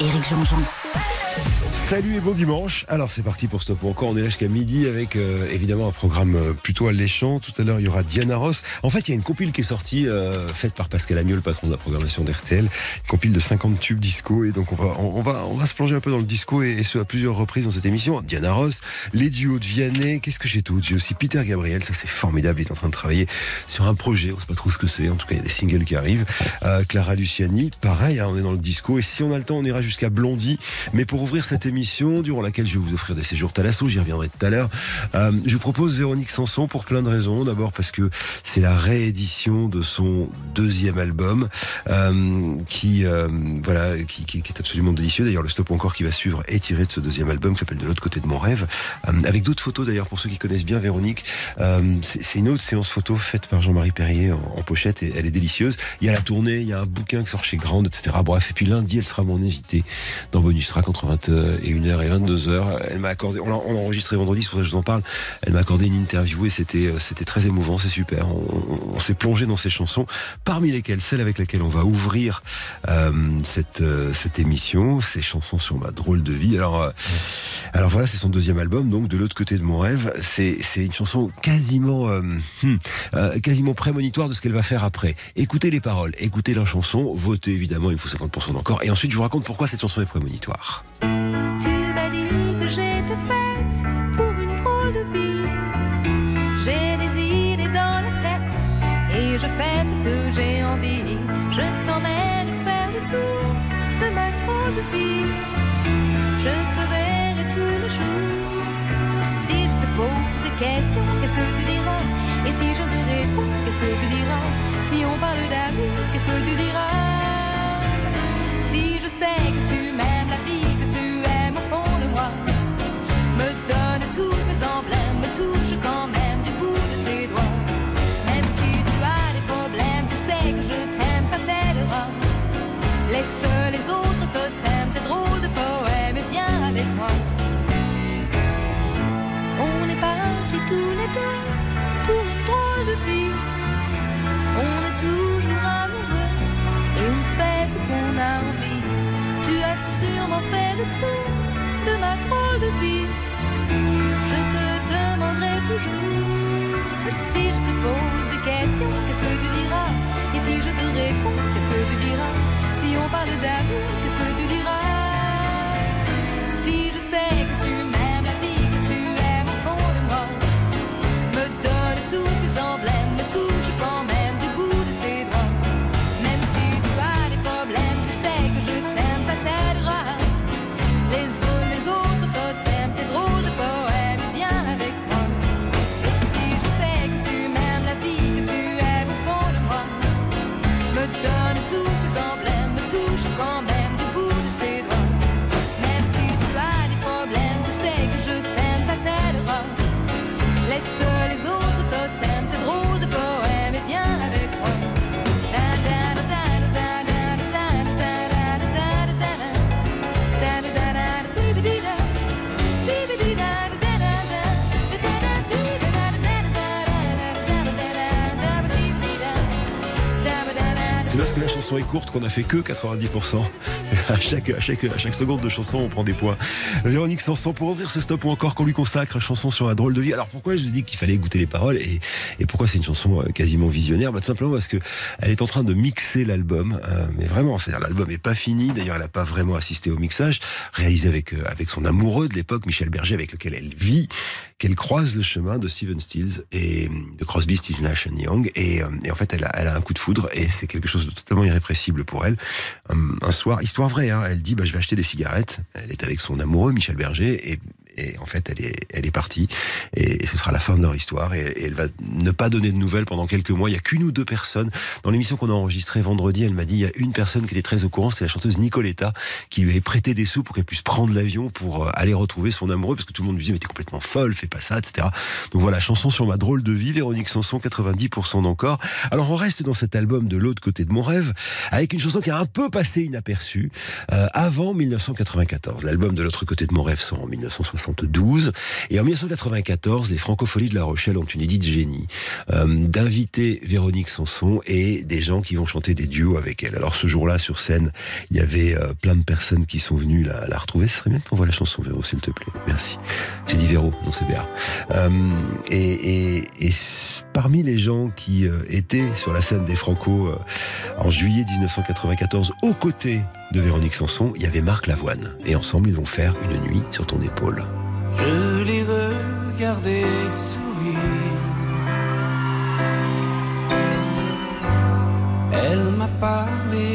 Éric Jean-Jean. Salut et bon dimanche. Alors c'est parti pour Stop encore. On est là jusqu'à midi avec euh, évidemment un programme euh, plutôt alléchant. Tout à l'heure il y aura Diana Ross. En fait il y a une compile qui est sortie euh, faite par Pascal Amieux, le patron de la programmation d'RTL. Compile de 50 tubes disco et donc on va on, va on va se plonger un peu dans le disco et, et ce à plusieurs reprises dans cette émission. Diana Ross, les duos de Vianney. Qu'est-ce que j'ai tout J'ai aussi Peter Gabriel. Ça c'est formidable. Il est en train de travailler sur un projet. On sait pas trop ce que c'est. En tout cas il y a des singles qui arrivent. Clara Luciani. Pareil. Hein, on est dans le disco et si on a le temps on ira jusqu'à Blondie. Mais pour ouvrir cette émission durant laquelle je vais vous offrir des séjours Talasso, j'y reviendrai tout à l'heure. Euh, je vous propose Véronique Sanson pour plein de raisons. D'abord parce que c'est la réédition de son deuxième album euh, qui, euh, voilà, qui, est absolument délicieux. D'ailleurs, le stop encore qui va suivre est tiré de ce deuxième album qui s'appelle De l'autre côté de mon rêve, avec d'autres photos d'ailleurs pour ceux qui connaissent bien Véronique. C'est une autre séance photo faite par Jean-Marie Perrier en, en, pochette et elle est délicieuse. Il y a la tournée, il y a un bouquin qui sort chez Grande, etc. Bref, et puis lundi, elle sera mon invitée dans Bonus Track entre 21h et 22h. Elle m'a accordé, on l'a enregistré vendredi, c'est pour ça que je vous en parle. Elle m'a accordé une interview et c'était, c'était très émouvant, c'est super. On, s'est plongé dans ces chansons, parmi lesquelles celle avec laquelle on va ouvrir euh, cette, euh, cette émission, ces chansons sur ma drôle de vie. Alors, euh, voilà, c'est son deuxième album, donc de l'autre côté de mon rêve. C'est, une chanson quasiment, hmm, quasiment prémonitoire de ce qu'elle va faire après. Écoutez les paroles, écoutez la chanson, votez évidemment, il faut 50% d'encore. Et ensuite, je vous raconte pourquoi cette chanson est prémonitoire. Tu m'as dit que j'étais faite pour une drôle de vie. J'ai des idées dans la tête et je fais ce que j'ai envie. Je t'emmène faire le tour de ma drôle de vie. Je te verrai tous les jours. Si je te pose des questions, qu'est-ce que tu diras? Et si je te réponds, qu'est-ce que tu diras? Si on parle d'amour, qu'est-ce que tu diras? Si de ma drôle de vie. Je te demanderai toujours si je te pose des questions, qu'est-ce que tu diras? Et si je te réponds, qu'est-ce que tu diras? Si on parle d'amour, qu'est-ce que tu diras? Chanson est courte qu'on a fait que 90%. À chaque, à, chaque, à chaque seconde de chanson, on prend des points. Véronique Sanson, pour ouvrir ce stop ou encore qu'on lui consacre, chanson sur la drôle de vie. Alors pourquoi je dis qu'il fallait écouter les paroles et, pourquoi c'est une chanson euh, quasiment visionnaire? Bah, Tout simplement parce que elle est en train de mixer l'album. Euh, mais vraiment, c'est-à-dire l'album est pas fini. D'ailleurs, elle n'a pas vraiment assisté au mixage, réalisé avec, euh, avec son amoureux de l'époque, Michel Berger, avec lequel elle vit, qu'elle croise le chemin de Steven Stills et de Crosby, Stills, Nash Young. Et, en fait, elle a, elle a un coup de foudre et c'est quelque chose de totalement irrépressible pour elle. Un, un soir, histoire hein, elle dit bah, je vais acheter des cigarettes. Elle est avec son amoureux Michel Berger et et en fait elle est elle est partie et, ce sera la fin de leur histoire et, et, elle va ne pas donner de nouvelles pendant quelques mois. Il y a qu'une ou deux personnes dans l'émission qu'on a enregistrée vendredi. Elle m'a dit il y a une personne qui était très au courant, c'est la chanteuse Nicoletta qui lui avait prêté des sous pour qu'elle puisse prendre l'avion pour euh, aller retrouver son amoureux parce que tout le monde lui disait mais t'es complètement folle, fais pas ça, etc. Donc voilà chanson sur ma drôle de vie, Véronique Sanson 90% d'encore. Alors on reste dans cet album de l'autre côté de mon rêve avec une chanson qui a un peu passé inaperçue euh, avant 1994. L'album de l'autre côté de mon rêve sort en 1960 1972. Et en 1994, les Francopholies de La Rochelle ont une idée de génie euh, d'inviter Véronique Sanson et des gens qui vont chanter des duos avec elle. Alors ce jour-là, sur scène, il y avait euh, plein de personnes qui sont venues la, retrouver. Ce serait bien que tu envoies la chanson, Véro, s'il te plaît. Merci. J'ai dit Véro, non c'est Béa. Euh, et, et parmi les gens qui euh, étaient sur la scène des Franco euh, en juillet 1994 aux côtés de Véronique Sanson, il y avait Marc Lavoine. Et ensemble, ils vont faire une nuit sur ton épaule. Je l'ai regardé sourire. Elle m'a parlé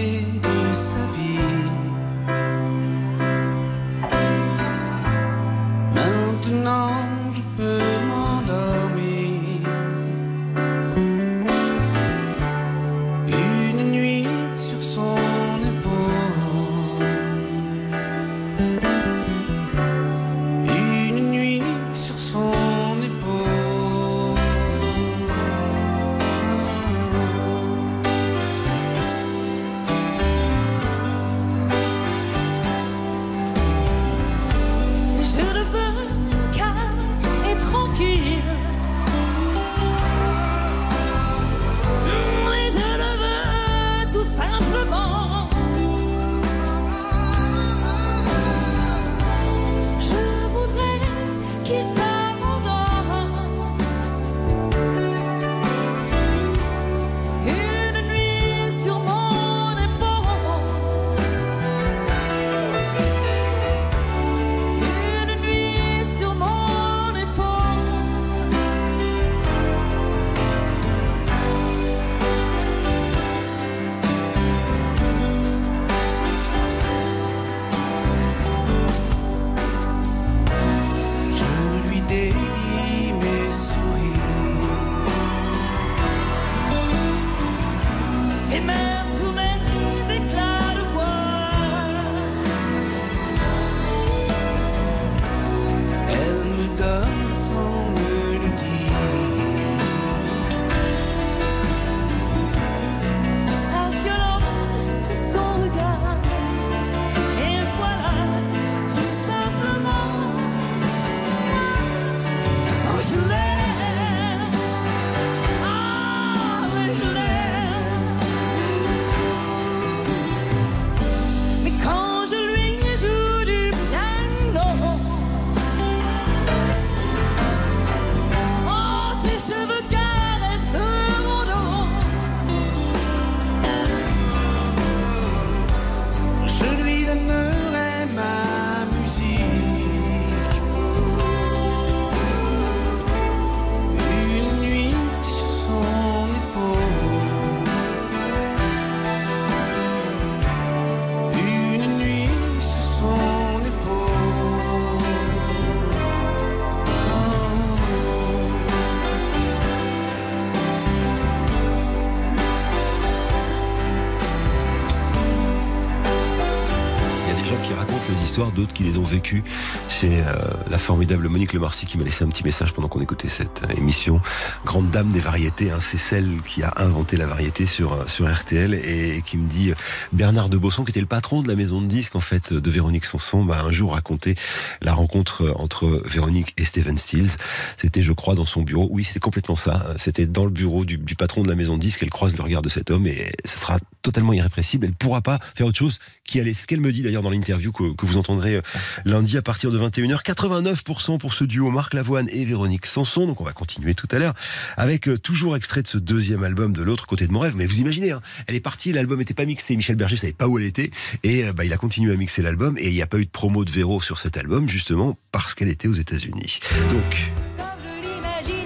qui les ont vécues. C'est euh, la formidable Monique Lemarcy qui m'a laissé un petit message pendant qu'on écoutait cette euh, émission. Grande dame des variétés, hein, c'est celle qui a inventé la variété sur, euh, sur RTL et, qui me dit Bernard de Bosson, qui était le patron de la maison de disques en fait de Véronique Sanson, m'a un jour raconté la rencontre entre Véronique et Steven Stills. C'était, je crois, dans son bureau. Oui, c'est complètement ça. C'était dans le bureau du, du patron de la maison de disques. Elle croise le regard de cet homme et ce sera totalement irrépressible. Elle ne pourra pas faire autre chose qu'y aller. Ce qu'elle me dit d'ailleurs dans l'interview que, que vous entendrez euh, lundi à partir de 21h. 89% pour ce duo Marc Lavoine et Véronique Sanson. Donc on va continuer tout à l'heure avec euh, toujours extrait de ce deuxième album de l'autre côté de mon rêve. Mais vous imaginez, hein, elle est partie, l'album n'était pas mixé. Michel Berger savait pas où elle était et euh, bah, il a continué à mixer l'album et il n'y a pas eu de promo de Véro sur cet album justement parce qu'elle était aux États-Unis. Donc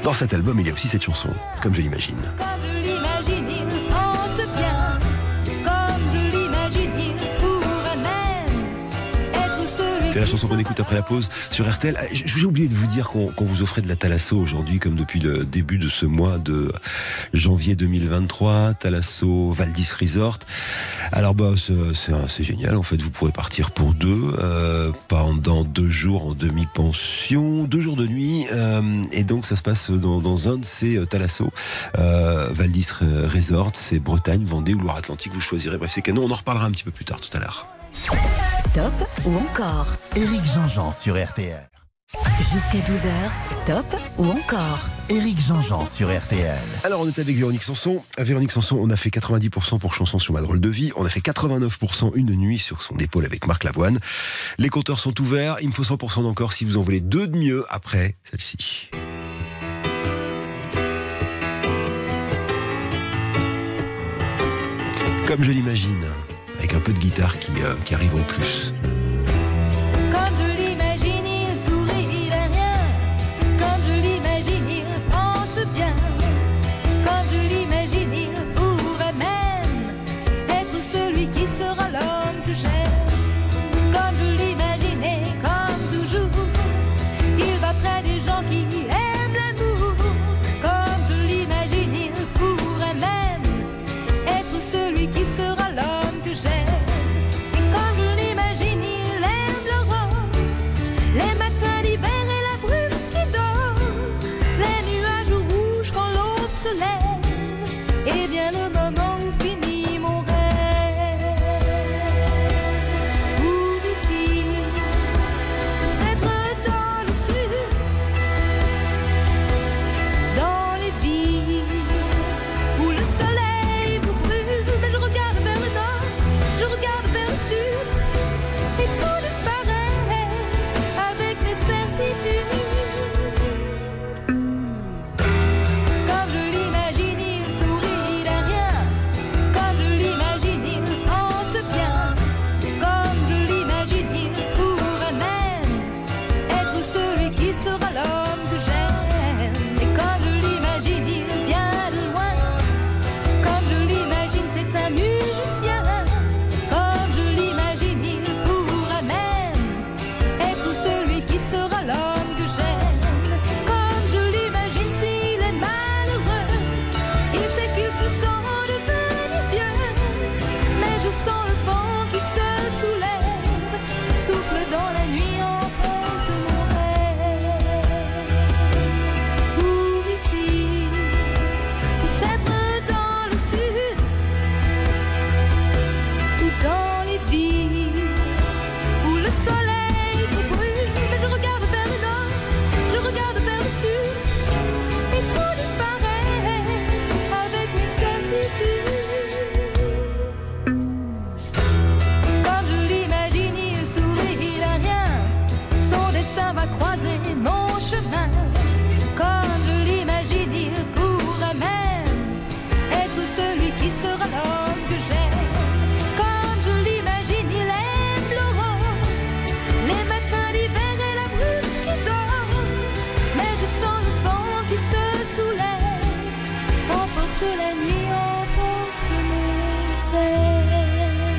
dans cet album, il y a aussi cette chanson, comme je l'imagine. C'est la chanson qu'on écoute après la pause sur RTL. Ah, J'ai oublié de vous dire qu'on vous offrait de la Thalasso aujourd'hui, comme depuis le début de ce mois de janvier 2023. Thalasso Valdis Resort. Alors bah c'est génial. En fait, vous pourrez partir pour deux euh, pendant deux jours en demi-pension, deux jours de nuit. euh, et donc ça se passe dans, un de ces euh, Thalasso euh, Valdis Resort. C'est Bretagne, Vendée ou Loire-Atlantique. Vous choisirez. Bref, c'est canon. On en reparlera un petit peu plus tard tout à l'heure. Stop ou encore Éric Jean-Jean sur RTL. Jusqu'à 12h, stop ou encore Éric Jean-Jean sur RTL. Alors on est avec Véronique Sanson. À Véronique Sanson, on a fait 90% pour Chanson sur ma drôle de vie. On a fait 89% une nuit sur son épaule avec Marc Lavoine. Les compteurs sont ouverts. Il me faut 100% d'encore si vous en voulez deux de mieux après celle-ci. Comme je l'imagine, avec un peu de guitare qui, euh, arrive en plus.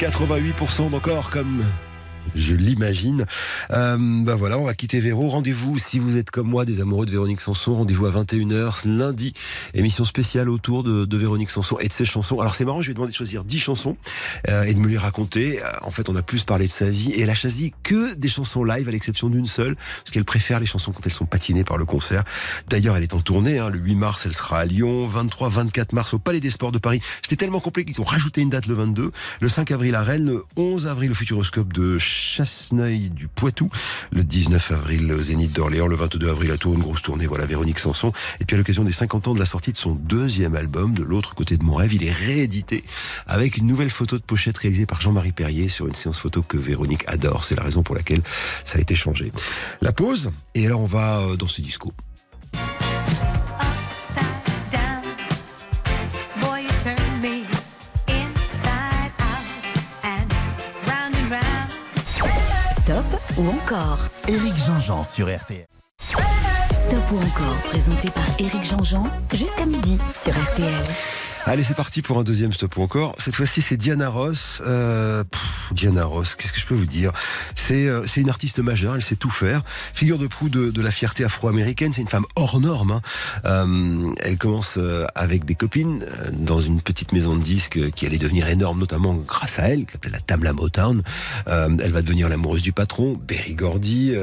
88% d'encore comme je l'imagine. Euh, bah voilà, on va quitter Véro. Rendez-vous, si vous êtes comme moi, des amoureux de Véronique Sanson, rendez-vous à 21h lundi. Émission spéciale autour de, de Véronique Sanson et de ses chansons. Alors c'est marrant, je vais demander de choisir 10 chansons euh, et de me les raconter. Euh, En fait, on a plus parlé de sa vie et elle a choisi que des chansons live à l'exception d'une seule, parce qu'elle préfère les chansons quand elles sont patinées par le concert. D'ailleurs, elle est en tournée. Hein. Le 8 mars, elle sera à Lyon. 23, 24 mars au Palais des Sports de Paris. C'était tellement complet qu'ils ont rajouté une date le 22. Le 5 avril à Rennes. Le 11 avril au Futuroscope de Chasseneuil du Poitou. Le 19 avril au Zénith d'Orléans. Le 22 avril à Tours, une grosse tournée. Voilà, Véronique Sanson. Et puis à l'occasion des 50 ans de la sortie de son deuxième album, De l'autre côté de mon rêve, il est réédité avec une nouvelle photo de pochette réalisée par Jean-Marie Perrier sur une séance photo que Véronique adore. C'est la raison pour laquelle ça a été changé. La pause. Et alors on va euh, dans ce disco. Ou encore Éric Jean-Jean sur RTL. Stop ou encore, présenté par Éric Jean-Jean, jusqu'à midi sur RTL. Allez, c'est parti pour un deuxième stop encore. Cette fois-ci, c'est Diana Ross. Euh, Diana Ross, qu'est-ce que je peux vous dire? C'est euh, une artiste majeure, elle sait tout faire. Figure de proue de, la fierté afro-américaine, c'est une femme hors norme. hein. Euh, elle commence euh, avec des copines dans une petite maison de disques qui allait devenir énorme, notamment grâce à elle, qui s'appelait la Tamla Motown. Elle va devenir l'amoureuse du patron, Berry Gordy,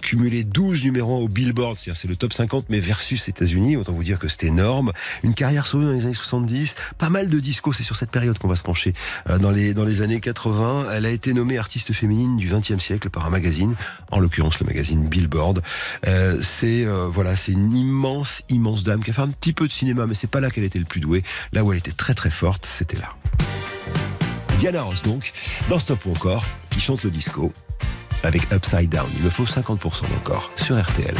cumuler 12 numéros au Billboard, c'est-à-dire c'est le top 50, mais versus États-Unis, autant vous dire que c'est énorme. Une carrière solo dans les années 70, 70, pas mal de disco. C'est sur cette période qu'on va se pencher. Euh, dans les dans années 80, elle a été nommée artiste féminine du 20e siècle par un magazine, en l'occurrence le magazine Billboard. Euh, c'est euh, voilà, c'est une immense immense dame qui a fait un petit peu de cinéma, mais c'est pas là qu'elle était le plus douée. Là où elle était très très forte, c'était là. Diana Ross donc, dans Stop ou encore, qui chante le disco avec Upside Down. Il me faut 50% encore sur RTL.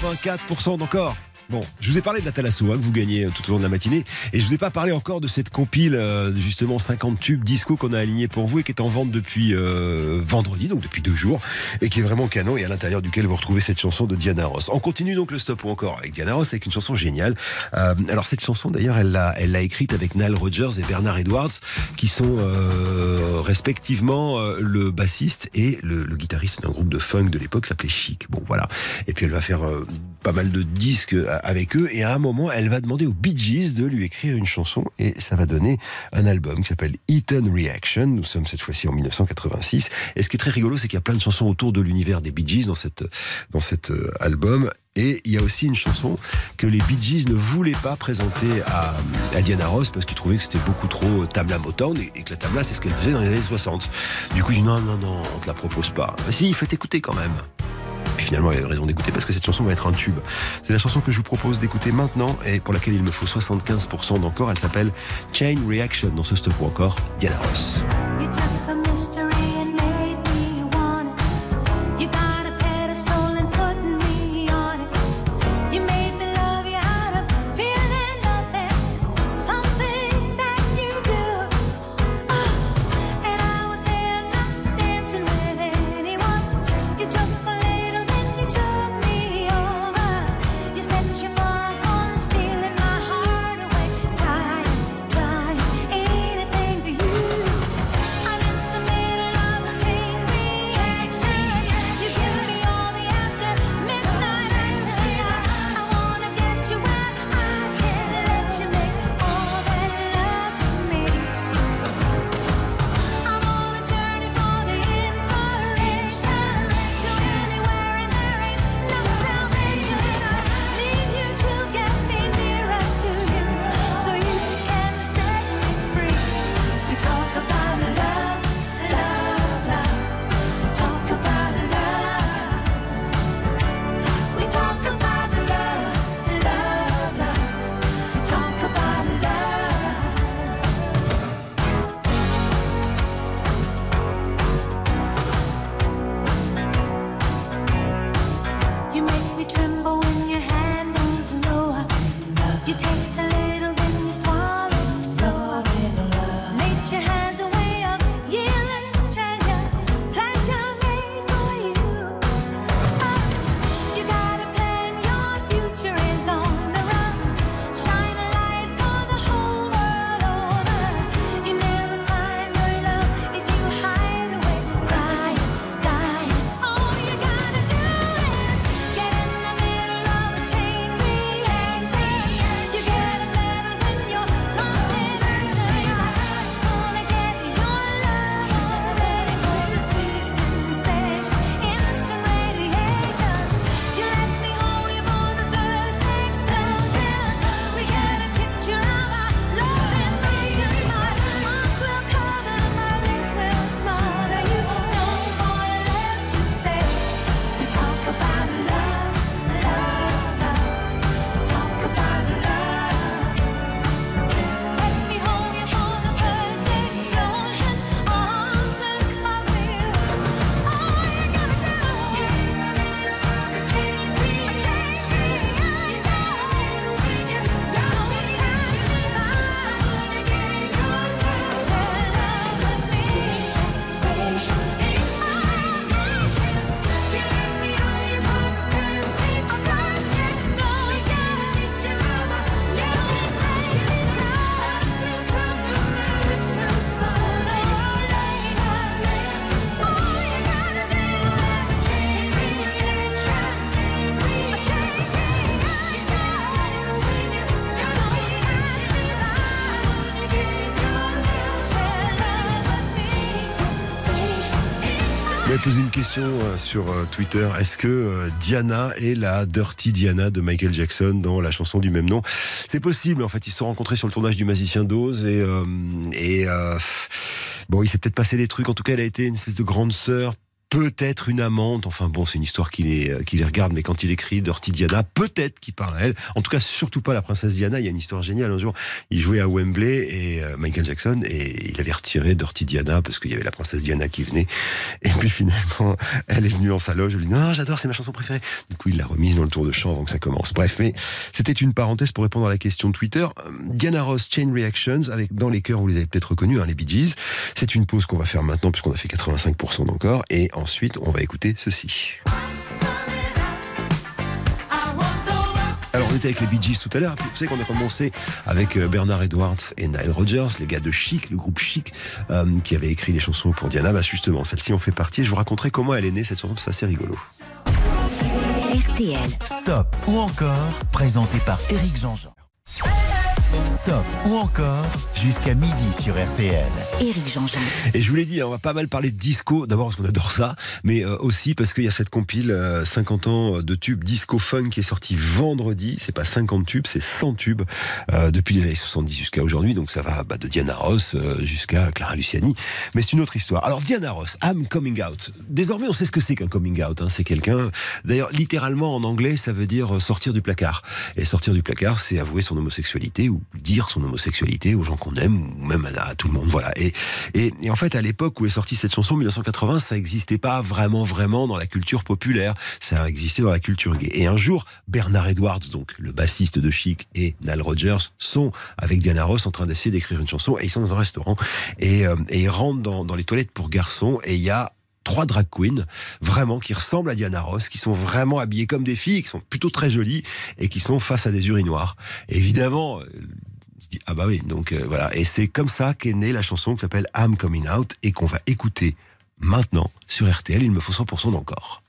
84% d'encore. Bon, je vous ai parlé de la Thalasso hein, que vous gagnez euh, tout au long de la matinée et je vous ai pas parlé encore de cette compile euh, justement 50 tubes disco qu'on a aligné pour vous et qui est en vente depuis euh, vendredi, donc depuis deux jours et qui est vraiment canon et à l'intérieur duquel vous retrouvez cette chanson de Diana Ross. On continue donc le stop ou encore avec Diana Ross avec une chanson géniale. Alors cette chanson d'ailleurs elle l'a elle écrite avec Nile Rodgers et Bernard Edwards qui sont respectivement le bassiste et le, guitariste d'un groupe de funk de l'époque s'appelait Chic. Bon voilà. Et puis elle va faire pas mal de disques avec eux et à un moment elle va demander aux Bee Gees de lui écrire une chanson et ça va donner un album qui s'appelle Eaton Reaction. Nous sommes cette fois-ci en 1986 et ce qui est très rigolo c'est qu'il y a plein de chansons autour de l'univers des Bee Gees dans cette dans cet euh, album et il y a aussi une chanson que les Bee Gees ne voulaient pas présenter à, à Diana Ross parce qu'ils trouvaient que c'était beaucoup trop Tamla Motown et, et que la Tamla c'est ce qu'elle faisait dans les années 60. Du coup, il dit non, non, non, on te la propose pas. Bah, si, faites écouter quand même. Puis finalement, il avait raison d'écouter parce que cette chanson va être un tube. C'est la chanson que je vous propose d'écouter maintenant et pour laquelle il me faut 75% d'encore. Elle s'appelle Chain Reaction dans ce stop encore Diana Ross. Sur euh, Twitter. Est-ce que euh, Diana est la Dirty Diana de Michael Jackson dans la chanson du même nom? C'est possible. En fait, ils se sont rencontrés sur le tournage du Magicien d'Oz et, euh, bon, il s'est peut-être passé des trucs. En tout cas, elle a été une espèce de grande sœur. Peut-être une amante, enfin bon, c'est une histoire qui les, euh, les regarde, mais quand il écrit Dirty Diana, peut-être qu'il parle à elle. En tout cas, surtout pas la princesse Diana. Il y a une histoire géniale. Un jour, il jouait à Wembley et euh, Michael Jackson et il avait retiré Dirty Diana parce qu'il y avait la princesse Diana qui venait. Et puis finalement, elle est venue en sa loge. Elle lui dit non, j'adore, c'est ma chanson préférée. Du coup, il l'a remise dans le tour de chant avant que ça commence. Bref, mais c'était une parenthèse pour répondre à la question de Twitter. Euh, Diana Ross, Chain Reactions, avec dans les chœurs, vous les avez peut-être reconnus, hein, les Bee Gees. C'est une pause qu'on va faire maintenant puisqu'on a fait 85% d'encore. Et ensuite, on va écouter ceci. Alors on était avec les Bee Gees tout à l'heure, vous savez qu'on a commencé avec euh, Bernard Edwards et Nile Rodgers, les gars de Chic, le groupe Chic, euh, qui avait écrit des chansons pour Diana. Bah justement, celle-ci en fait partie. Je vous raconterai comment elle est née cette chanson, c'est assez rigolo. RTL. Stop ou encore, présenté par Éric Jean-Jean. Stop ou encore jusqu'à midi sur RTL. Éric Jean-Jean. Et je vous l'ai dit, hein, on va pas mal parler de disco, d'abord parce qu'on adore ça, mais euh, aussi parce qu'il y a cette compile euh, 50 ans de tubes disco funk qui est sortie vendredi. C'est pas 50 tubes, c'est 100 tubes euh, depuis les années 70 jusqu'à aujourd'hui. Donc ça va bah, de Diana Ross euh, jusqu'à Clara Luciani. Mais c'est une autre histoire. Alors Diana Ross, I'm coming out. Désormais, on sait ce que c'est qu'un coming out. hein. C'est quelqu'un, d'ailleurs, littéralement en anglais, ça veut dire euh, sortir du placard. Et sortir du placard, c'est avouer son homosexualité ou dire son homosexualité aux gens qu'on aime ou même à, tout le monde. Voilà. Et, et, en fait, à l'époque où est sortie cette chanson, 1980, ça n'existait pas vraiment, vraiment dans la culture populaire. Ça existait dans la culture gay. Et un jour, Bernard Edwards, donc le bassiste de Chic, et Nile Rodgers sont avec Diana Ross en train d'essayer d'écrire une chanson. Et ils sont dans un restaurant et, euh, ils rentrent dans, dans les toilettes pour garçons. Et il y a trois drag queens, vraiment, qui ressemblent à Diana Ross, qui sont vraiment habillées comme des filles, qui sont plutôt très jolies, et qui sont face à des urinoirs. Et évidemment, euh, ah bah oui, donc euh, voilà. Et c'est comme ça qu'est née la chanson qui s'appelle I'm Coming Out, et qu'on va écouter maintenant sur RTL, il me faut 100% d'encore.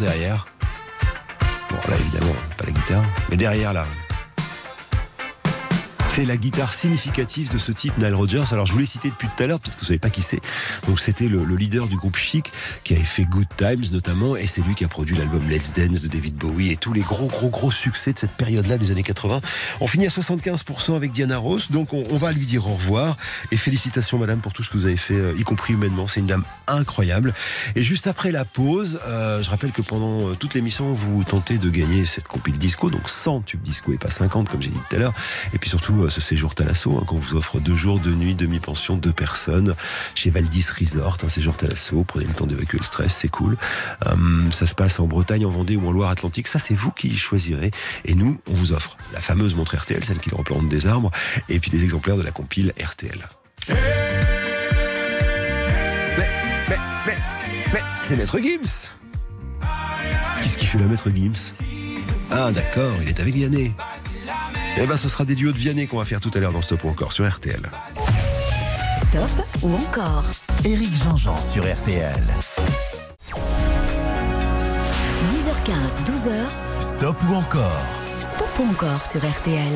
Derrière Bon, là, évidemment, pas la guitare, mais derrière, là. C'est la guitare significative de ce type, Nile Rodgers. Alors, je vous l'ai cité depuis tout à l'heure, peut-être que vous savez pas qui c'est. Donc, c'était le, le leader du groupe Chic, qui avait fait Good Times, notamment, et c'est lui qui a produit l'album Let's Dance de David Bowie et tous les gros, gros, gros succès de cette période-là des années 80. On finit à 75% avec Diana Ross, donc on, on va lui dire au revoir. Et félicitations, madame, pour tout ce que vous avez fait, euh, y compris humainement. C'est une dame incroyable. Et juste après la pause, euh, je rappelle que pendant euh, toute l'émission, vous tentez de gagner cette compile disco, donc 100 tubes disco et pas 50, comme j'ai dit tout à l'heure. Et puis surtout, euh, ce séjour Thalasso, hein, qu'on vous offre deux jours, deux nuits, demi-pension, deux personnes, chez Valdis Resort, un séjour Thalasso. Prenez le temps d'évacuer le stress, c'est cool. Euh, ça se passe en Bretagne, en Vendée ou en Loire-Atlantique. Ça, c'est vous qui choisirez. Et nous, on vous offre la fameuse montre RTL, celle qui représente des arbres, et puis des exemplaires de la compile RTL. C'est Maître Gims Qu'est-ce qu'il fait le Maître Gims Ah d'accord, il est avec Vianney. Eh ben ce sera des duos de Vianney qu'on va faire tout à l'heure dans Stop ou encore sur RTL. Stop ou encore? Éric Jean-Jean sur RTL. 10h15, 12h, Stop ou encore? Stop ou encore sur RTL.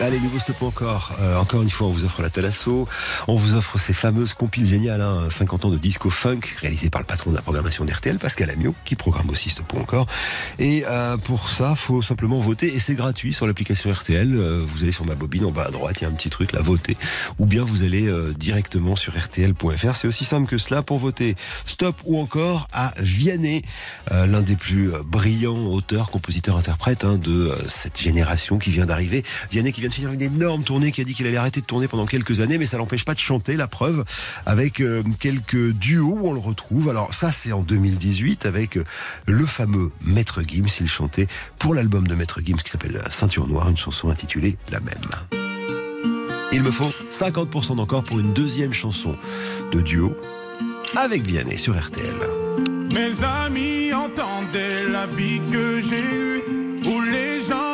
Allez, nouveau stop encore. Euh, encore une fois, on vous offre la Thalasso. On vous offre ces fameuses compiles géniales, hein, 50 ans de disco funk, réalisées par le patron de la programmation d'RTL, Pascal Amiot, qui programme aussi stop encore. Et euh, pour ça, faut simplement voter et c'est gratuit sur l'application RTL. Euh, vous allez sur ma bobine en bas à droite, il y a un petit truc là, voter. Ou bien vous allez directement sur RTL.fr. C'est aussi simple que cela pour voter stop ou encore à Vianney, l'un des plus brillants auteurs, compositeurs, interprètes hein, de cette génération qui vient d'arriver. Vianney qui vient de finir une énorme tournée, qui a dit qu'il allait arrêter de tourner pendant quelques années, mais ça l'empêche pas de chanter, la preuve, avec euh, quelques duos où on le retrouve. Alors ça, c'est en 2018 avec euh, le fameux Maître Gims. Il chantait pour l'album de Maître Gims qui s'appelle Ceinture Noire, une chanson intitulée La même. Il me faut 50% d'encore pour une deuxième chanson de duo avec Vianney sur RTL. Mes amis entendaient la vie que j'ai eue, où les gens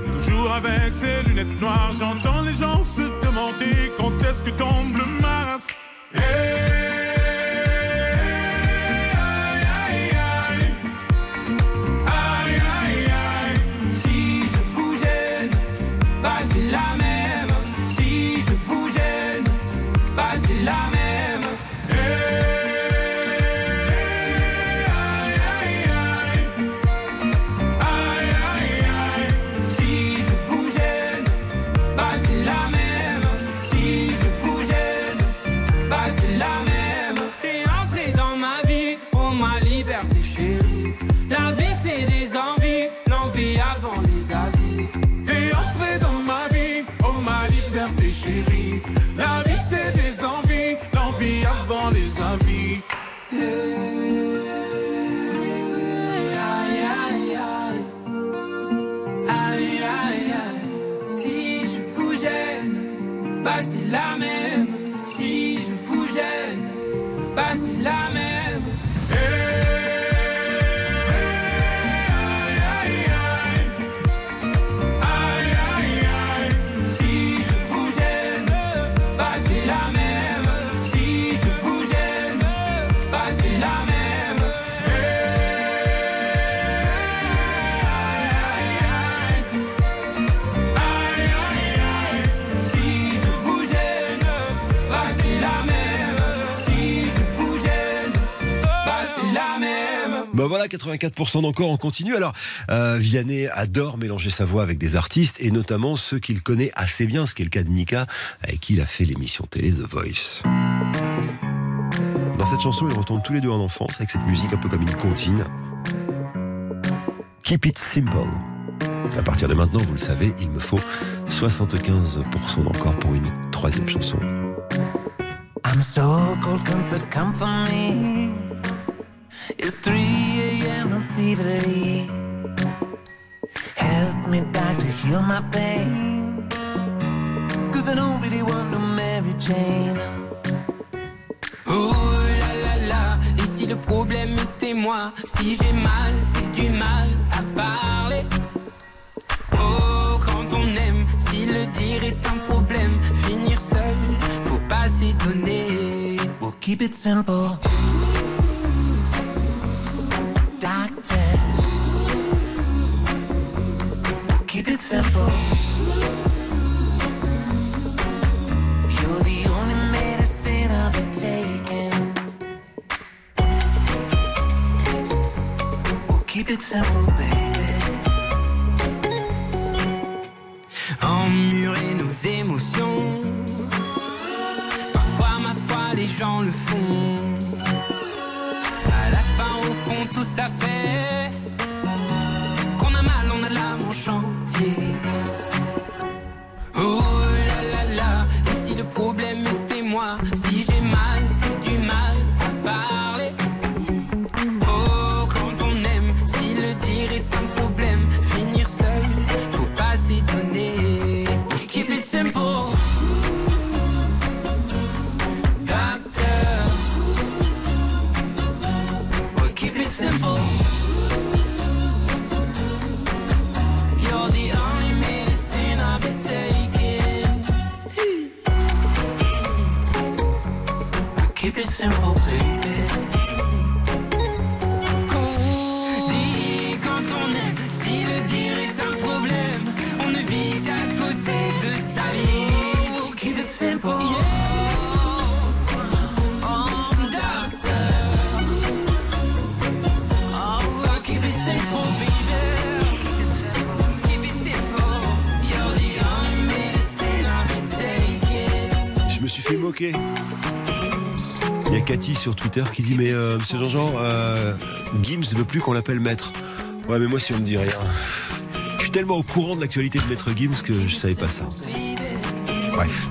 Toujours avec ces lunettes noires, j'entends les gens se demander quand est-ce que tombe le masque. 84% d'encore, on continue. Alors, euh, Vianney adore mélanger sa voix avec des artistes, et notamment ceux qu'il connaît assez bien, ce qui est le cas de Mika, avec qui il a fait l'émission télé The Voice. Dans cette chanson, ils retournent tous les deux en enfance, avec cette musique un peu comme une comptine. Keep it simple. À partir de maintenant, vous le savez, il me faut 75% d'encore pour une troisième chanson. I'm so cold, comfort, come me. It's 3 a.m. I'm feverly. Help me, doctor, heal my pain. Cause I don't really want to marry Jane. Oh là là là, et si le problème était moi, si j'ai mal, c'est du mal à parler. Oh, quand on aime, si le dire est un problème, finir seul, faut pas s'étonner. We'll keep it simple. Keep it simple. Emmurer nos émotions. Parfois, ma foi, les gens le font. À la fin, au fond, tout ça fait Il y a Cathy sur Twitter qui dit Mais euh, monsieur Jean-Jean, euh, Gims veut plus qu'on l'appelle maître. Ouais, mais moi, si on me dit rien. Je suis tellement au courant de l'actualité de Maître Gims que je savais pas ça. Bref.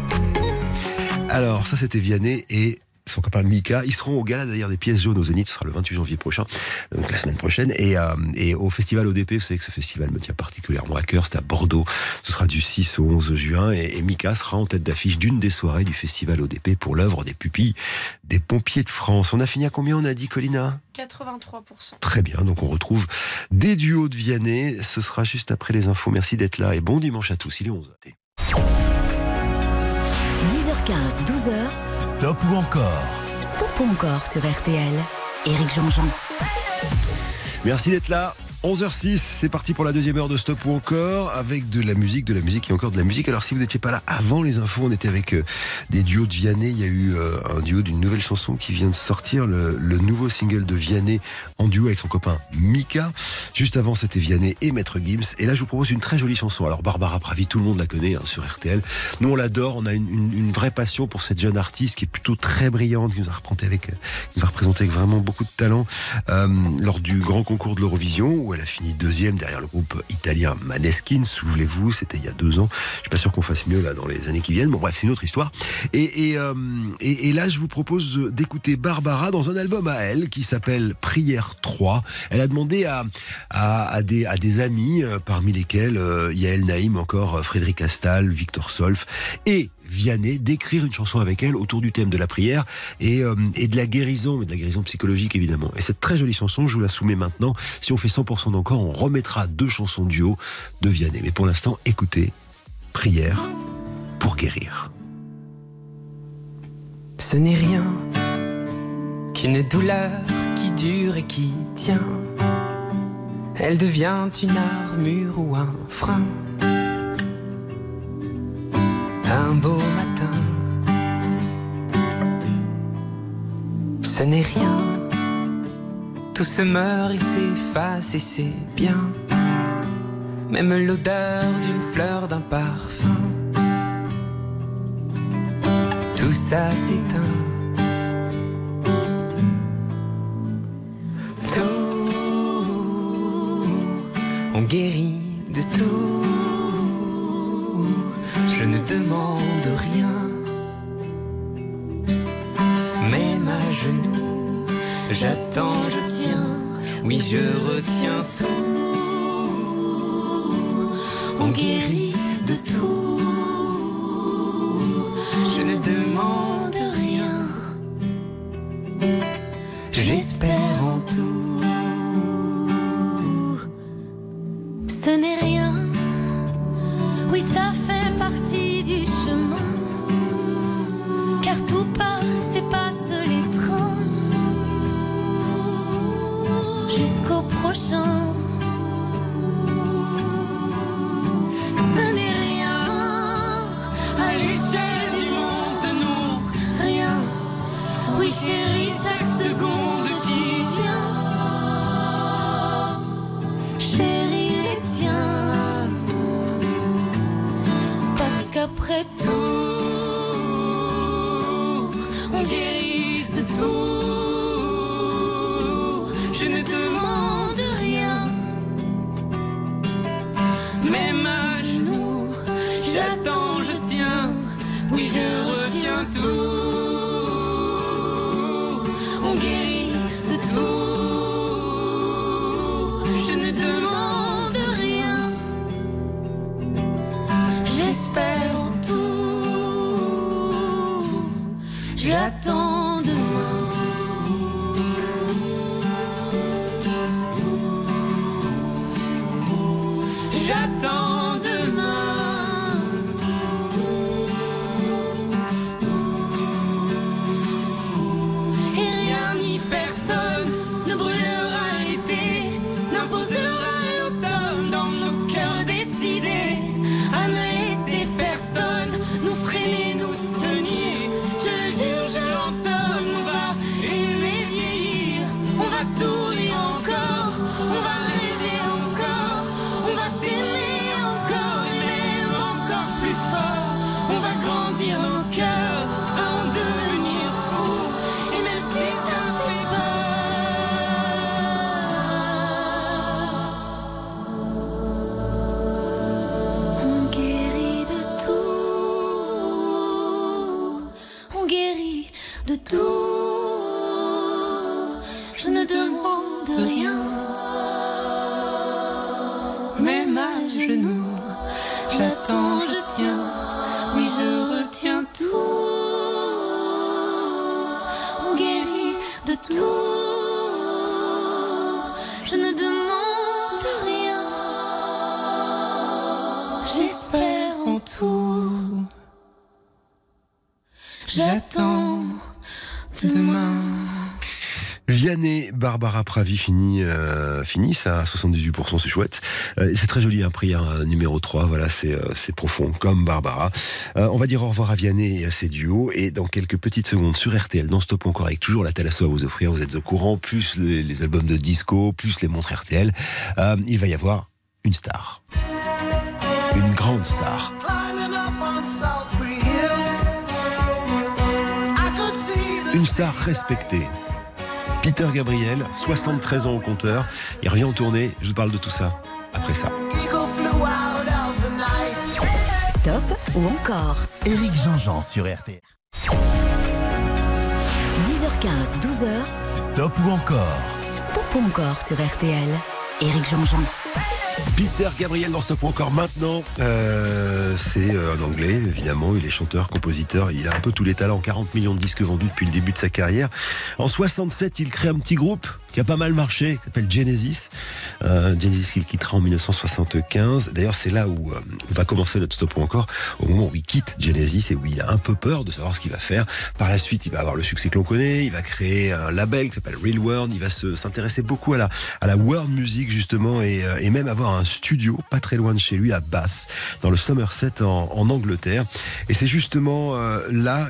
Alors, ça, c'était Vianney et son copain Mika. Ils seront au gala d'ailleurs des pièces jaunes au Zénith, ce sera le 28 janvier prochain, donc la semaine prochaine. Et, euh, et au festival ODP, vous savez que ce festival me tient particulièrement à cœur, c'est à Bordeaux. Ce sera du 6 au 11 juin. Et, et Mika sera en tête d'affiche d'une des soirées du festival ODP pour l'œuvre des pupilles des pompiers de France. On a fini à combien, on a dit, Colina? 83%. Très bien, donc on retrouve des duos de Vianney. Ce sera juste après les infos. Merci d'être là et bon dimanche à tous. Il est 11 10h15, 12h, Stop ou encore stop ou encore sur RTL. Éric Jean-Jean. Merci d'être là. 11h06, c'est parti pour la deuxième heure de Stop ou encore avec de la musique, de la musique et encore de la musique. Alors si vous n'étiez pas là avant les infos, on était avec euh, des duos de Vianney. Il y a eu euh, un duo d'une nouvelle chanson qui vient de sortir, le, nouveau single de Vianney en duo avec son copain Mika. Juste avant, c'était Vianney et Maître Gims. Et là, je vous propose une très jolie chanson. Alors Barbara Pravi, tout le monde la connaît hein, sur RTL. Nous, on l'adore. On a une, vraie passion pour cette jeune artiste qui est plutôt très brillante, qui nous a représenté avec, euh, qui nous a représenté avec vraiment beaucoup de talent lors du grand concours de l'Eurovision elle a fini deuxième derrière le groupe italien Maneskin. Souvenez-vous, c'était il y a deux ans. Je suis pas sûr qu'on fasse mieux là dans les années qui viennent. Bon bref, c'est une autre histoire. Et, euh, là, je vous propose d'écouter Barbara dans un album à elle qui s'appelle Prière 3. Elle a demandé à, des, amis, euh, parmi lesquels euh, Yael Naïm, encore Frédéric Astal, Victor Solf et Vianney d'écrire une chanson avec elle autour du thème de la prière et, euh, et de la guérison, mais de la guérison psychologique évidemment. Et cette très jolie chanson, je vous la soumets maintenant. Si on fait 100% d'encore, on remettra deux chansons duo de Vianney. Mais pour l'instant, écoutez, prière pour guérir. Ce n'est rien qu'une douleur qui dure et qui tient. Elle devient une armure ou un frein. Un beau matin. Ce n'est rien. Tout se meurt et s'efface et c'est bien. Même l'odeur d'une fleur, d'un parfum. Tout ça s'éteint. Tout, on guérit de tout. Je ne demande rien. Même à genoux, j'attends, je tiens. Oui, je retiens tout. On guérit Genoux, j'attends, je tiens. Oui, je retiens tout. On guérit de tout. Barbara Pravi finit, euh, finissent à 78%, c'est chouette. Euh, c'est très joli, un prix, un numéro 3, voilà, c'est euh, c'est profond, comme Barbara. Euh, on va dire au revoir à Vianney et à ses duos, et dans quelques petites secondes sur RTL, dans Stop encore avec toujours la Thalasso à vous offrir, vous êtes au courant, plus les, les albums de disco, plus les montres RTL, il va y avoir une star. Une grande star. Une star respectée. Peter Gabriel, 73 ans au compteur. Il revient en tournée. Je vous parle de tout ça après ça. Stop ou encore Éric Jean-Jean sur RTL. 10h15, 12h, Stop ou encore Stop ou encore sur RTL. Peter Gabriel dans Stop encore maintenant. Euh, c'est euh, un anglais, évidemment. Il est chanteur, compositeur. Il a un peu tous les talents. 40 millions de disques vendus depuis le début de sa carrière. En 67, il crée un petit groupe qui a pas mal marché, qui s'appelle Genesis. Euh, Genesis qu'il quittera en 1975. D'ailleurs, c'est là où va commencer notre Stop ou encore, au moment où il quitte Genesis et où il a un peu peur de savoir ce qu'il va faire. Par la suite, il va avoir le succès que l'on connaît. Il va créer un label qui s'appelle Real World. Il va se- s'intéresser beaucoup à la world music, justement, et, euh, et même avoir un studio pas très loin de chez lui, à Bath, dans le Somerset en, Angleterre. Et c'est justement euh, là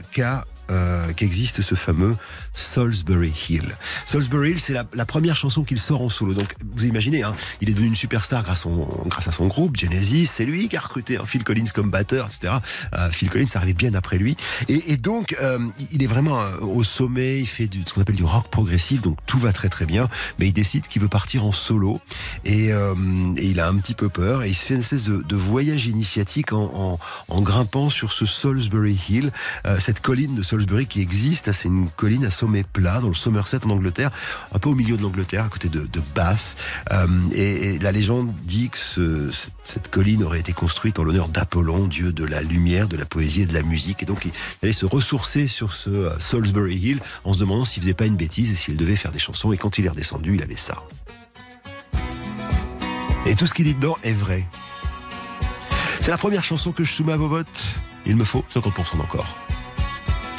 euh, qu'existe ce fameux Salisbury Hill. Salisbury Hill, c'est la, première chanson qu'il sort en solo. Donc, vous imaginez, hein, il est devenu une superstar grâce, à son groupe, Genesis. C'est lui qui a recruté hein, Phil Collins comme batteur, etc. Euh, Phil Collins arrivait bien après lui. Et, donc, euh, il est vraiment euh, au sommet. Il fait ce qu'on appelle du rock progressif. Donc, tout va très très bien. Mais il décide qu'il veut partir en solo. Et, il a un petit peu peur. Et il se fait une espèce de, voyage initiatique en, en, grimpant sur ce Salisbury Hill. Cette colline de Salisbury qui existe, hein, c'est une colline à sommet plat dans le Somerset en Angleterre, un peu au milieu de l'Angleterre, à côté de, Bath. Euh, et, la légende dit que ce- cette- colline aurait été construite en l'honneur d'Apollon, dieu de la lumière, de la poésie et de la musique. Et donc il allait se ressourcer sur ce euh, Salisbury Hill en se demandant s'il faisait pas une bêtise et s'il devait faire des chansons. Et quand il est redescendu, il avait ça. Et tout ce qu'il dit dedans est vrai. C'est la première chanson que je soumets à vos votes. Il me faut 50% d'encore.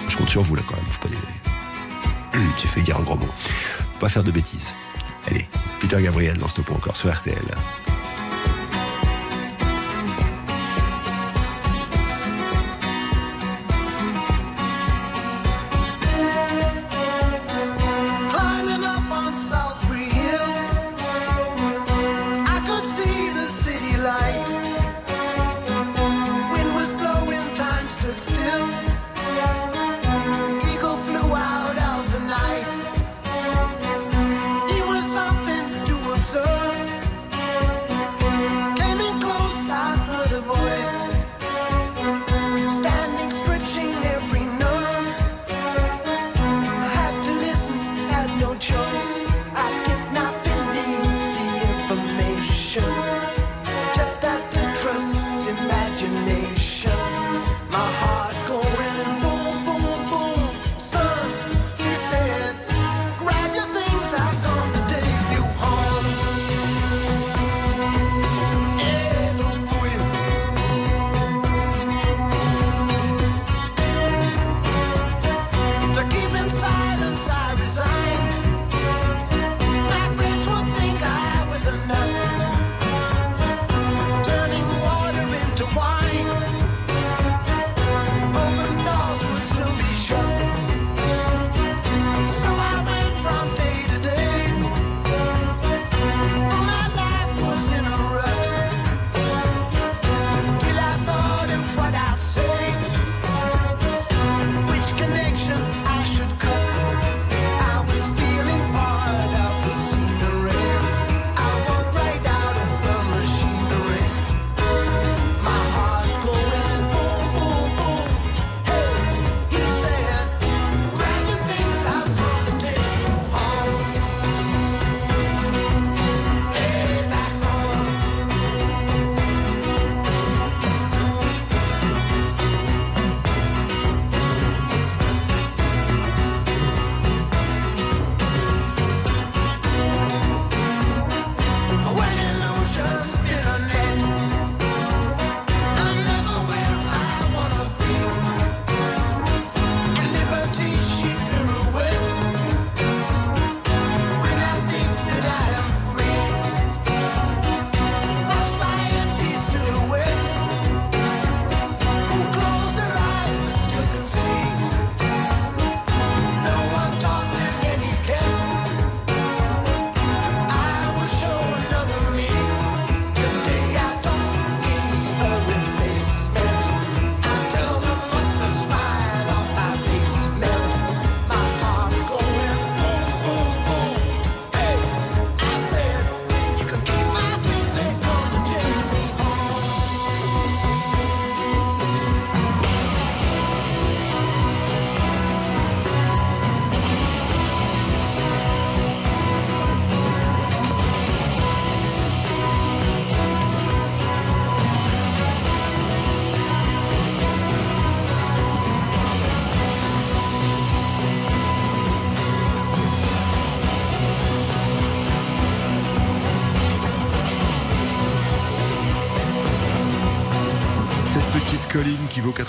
Je compte sur vous là quand même, pas les... J'ai fait dire un gros mot. Pas faire de bêtises. Allez, Peter Gabriel dans Stop encore sur RTL.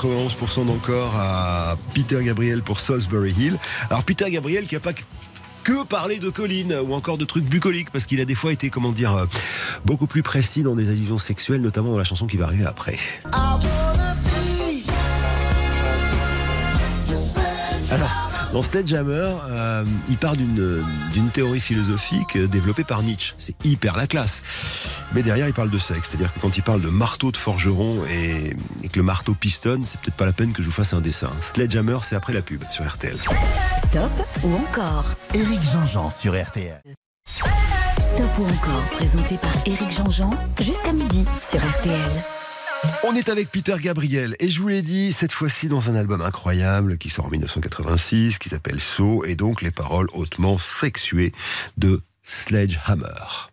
91% d'encore à Peter Gabriel pour Salisbury Hill. Alors Peter Gabriel qui a pas que parlé de collines ou encore de trucs bucoliques parce qu'il a des fois été comment dire euh, beaucoup plus précis dans des allusions sexuelles notamment dans la chanson qui va arriver après. Alors, dans Sledgehammer, euh, il part d'une d'une théorie philosophique euh, développée par Nietzsche. C'est hyper la classe. Mais derrière, il parle de sexe. C'est-à-dire que quand il parle de marteau de forgeron et, et que le marteau pistonne, c'est peut-être pas la peine que je vous fasse un dessin. Sledgehammer, c'est après la pub sur RTL. Stop ou encore Éric Jean-Jean sur RTL. Stop ou encore, présenté par Éric Jean-Jean, jusqu'à midi sur RTL. On est avec Peter Gabriel et je vous l'ai dit, cette fois-ci dans un album incroyable qui sort en 1986, qui s'appelle So, et donc les paroles hautement sexuées de Sledgehammer.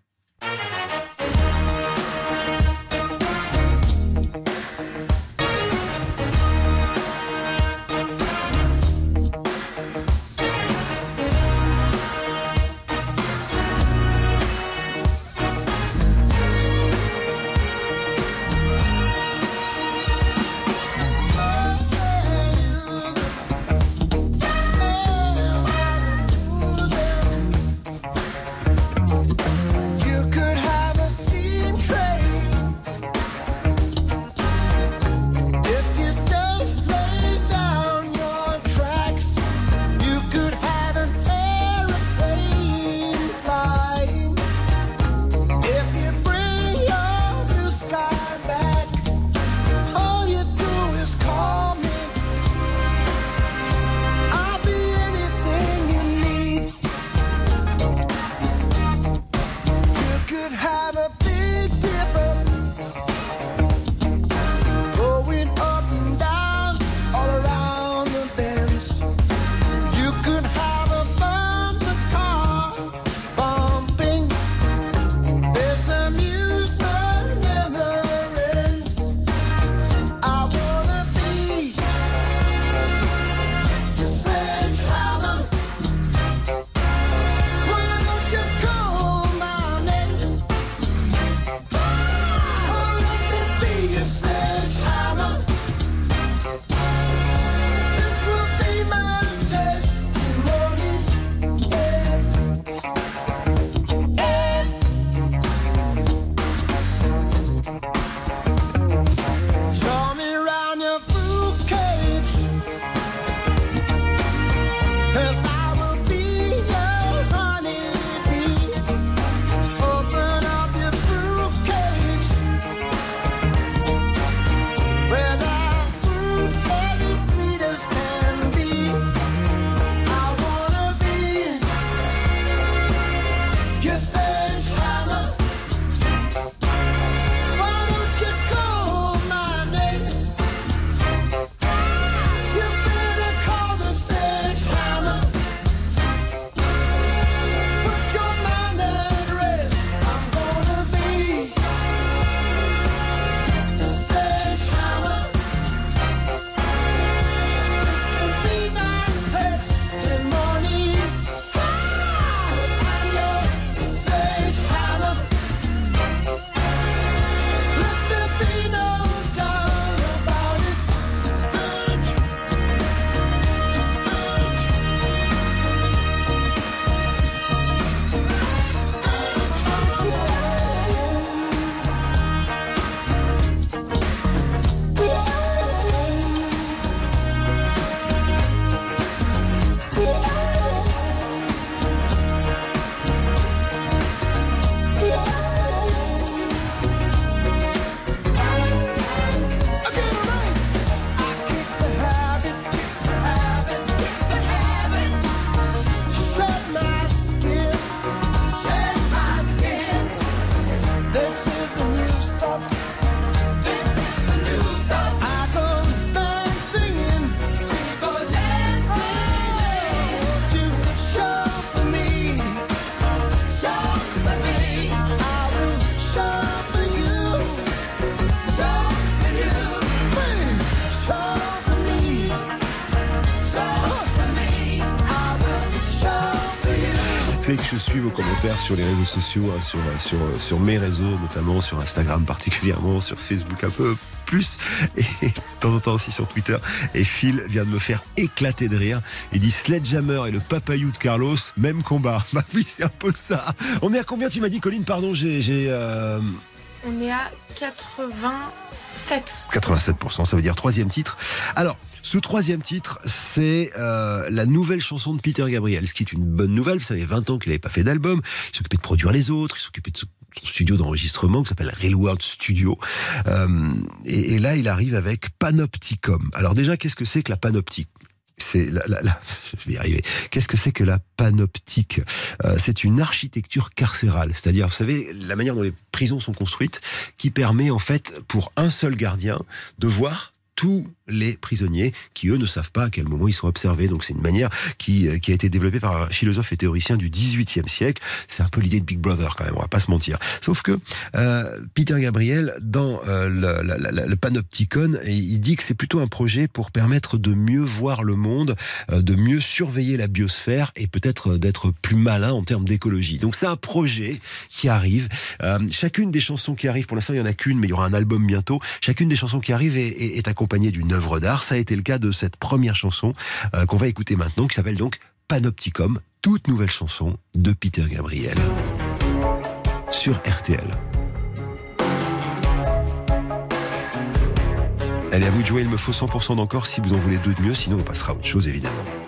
Sur les réseaux sociaux, hein, sur, sur, sur mes réseaux, notamment sur Instagram particulièrement, sur Facebook un peu plus, et de temps en temps aussi sur Twitter. Et Phil vient de me faire éclater de rire. Il dit Sledgehammer et le papayou de Carlos, même combat. Bah oui, c'est un peu ça. On est à combien tu m'as dit, Colline? Pardon, j'ai... j'ai, euh, On est à 87. 87%, ça veut dire troisième titre. Alors, ce troisième titre, c'est euh, la nouvelle chanson de Peter Gabriel, ce qui est une bonne nouvelle. Ça fait 20 ans qu'il n'avait pas fait d'album. Il s'occupait de produire les autres, il s'occupait de son studio d'enregistrement qui s'appelle Real World Studio. Euh, et, là, il arrive avec Panopticom. Alors déjà, qu'est-ce que c'est que la panoptique? C'est la, la- la- je vais y arriver. Qu'est-ce que c'est que la panoptique? Euh, C'est une architecture carcérale, c'est-à-dire, vous savez, la manière dont les prisons sont construites, qui permet en fait pour un seul gardien de voir tous les prisonniers qui, eux, ne savent pas à quel moment ils sont observés. Donc c'est une manière qui, euh, a été développée par un philosophe et théoricien du XVIIIe siècle. C'est un peu l'idée de Big Brother quand même, on va pas se mentir. Sauf que euh, Peter Gabriel, dans euh, le, la- la- la- Panopticon, il dit que c'est plutôt un projet pour permettre de mieux voir le monde, euh, de mieux surveiller la biosphère et peut-être euh, d'être plus malin en termes d'écologie. Donc c'est un projet qui arrive. Euh, chacune des chansons qui arrivent, pour l'instant il y en a qu'une, mais il y aura un album bientôt. Chacune des chansons qui arrivent est- est accompagnée d'une œuvre d'art. Ça a été le cas de cette première chanson euh, qu'on va écouter maintenant, qui s'appelle donc Panopticom, toute nouvelle chanson de Peter Gabriel sur RTL. Allez, à vous de jouer, il me faut 100% d'encore si vous en voulez deux de mieux, sinon on passera à autre chose évidemment.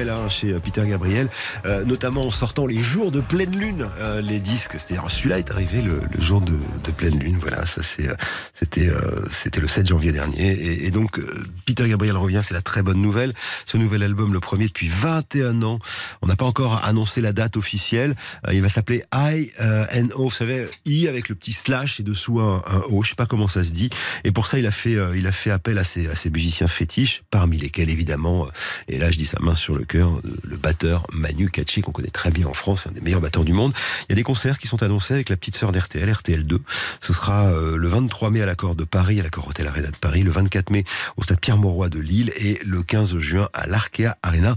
Hein, chez euh, Peter Gabriel, euh, notamment en sortant les jours de pleine lune, euh, les disques. C'est-à-dire celui-là est arrivé le, jour de, pleine lune. Voilà, ça c'était, le 7 janvier dernier. Et, donc Peter Gabriel revient, c'est la très bonne nouvelle. Ce nouvel album, le premier depuis 21 ans. On n'a pas encore annoncé la date officielle. Euh, il va s'appeler I euh, N O. Vous savez, I avec le petit slash et dessous un, O. Je sais pas comment ça se dit. Et pour ça, il a fait, euh, il a fait appel à ses, musiciens fétiches, parmi lesquels évidemment, euh, et là je dis sa main sur le cœur, euh, le batteur Manu Katché qu'on connaît très bien en France, un des meilleurs batteurs du monde. Il y a des concerts qui sont annoncés avec la petite sœur d'RTL, RTL2. Ce sera euh, le 23 mai à l'accord de Paris, à l'accord Hôtel Arena de Paris, le 24 mai au stade Pierre-Mauroy de Lille et le 15 juin à l'Arkea Arena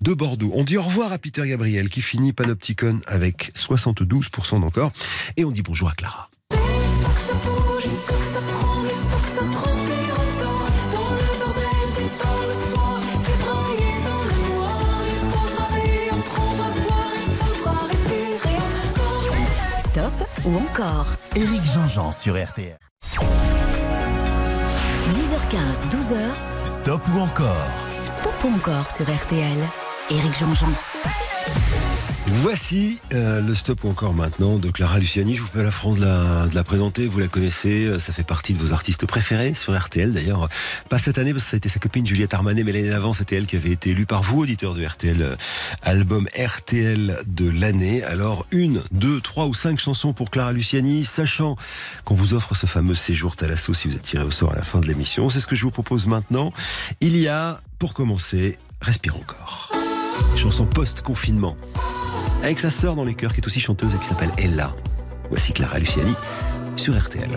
de Bordeaux. On dit au revoir à Peter Gabriel qui finit Panopticon avec 72% d'encore et on dit bonjour à Clara. Stop ou encore Éric Jean-Jean sur RTL. 10h15, 12h, Stop ou encore Stop ou encore sur RTL. Éric Jean-Jean. Voici euh, le stop encore maintenant de Clara Luciani. Je vous fais l'affront de la, de la présenter. Vous la connaissez. euh, Ça fait partie de vos artistes préférés sur RTL. D'ailleurs, pas cette année parce que ça a été sa copine Juliette Armanet, mais l'année d'avant, c'était elle qui avait été élue par vous, auditeurs de RTL, euh, album RTL de l'année. Alors, une, deux, trois ou cinq chansons pour Clara Luciani, sachant qu'on vous offre ce fameux séjour Talasso si vous êtes tiré au sort à la fin de l'émission. C'est ce que je vous propose maintenant. Il y a, pour commencer, Respire encore. Chanson post-confinement avec sa sœur dans les chœurs qui est aussi chanteuse et qui s'appelle Ella. Voici Clara Luciani sur RTL.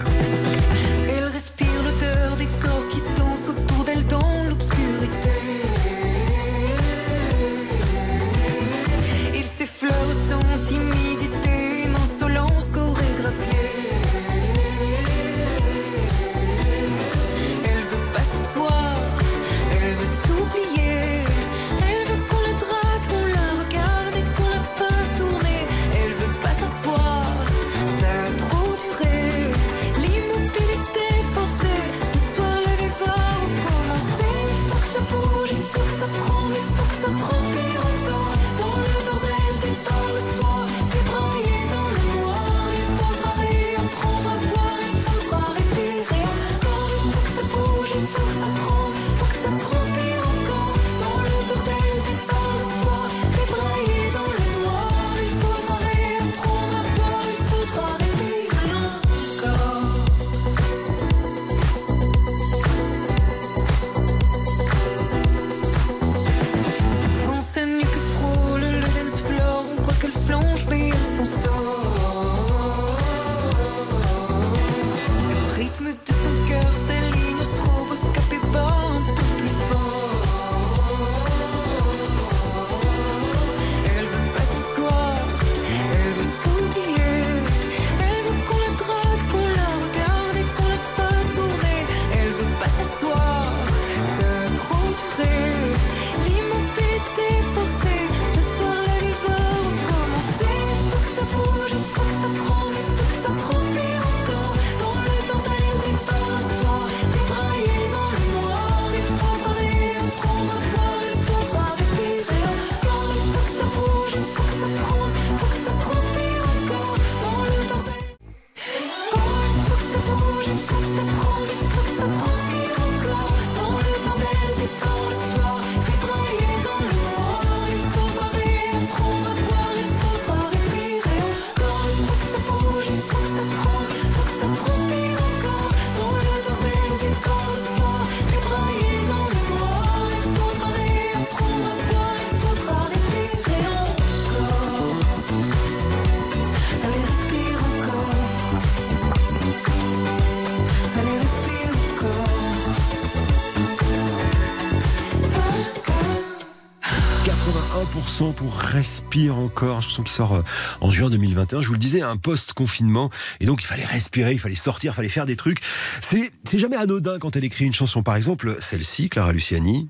Respire encore, une chanson qui sort euh, en juin 2021. Je vous le disais, un post-confinement. Et donc, il fallait respirer, il fallait sortir, il fallait faire des trucs. C'est c'est jamais anodin quand elle écrit une chanson. Par exemple, celle-ci, Clara Luciani.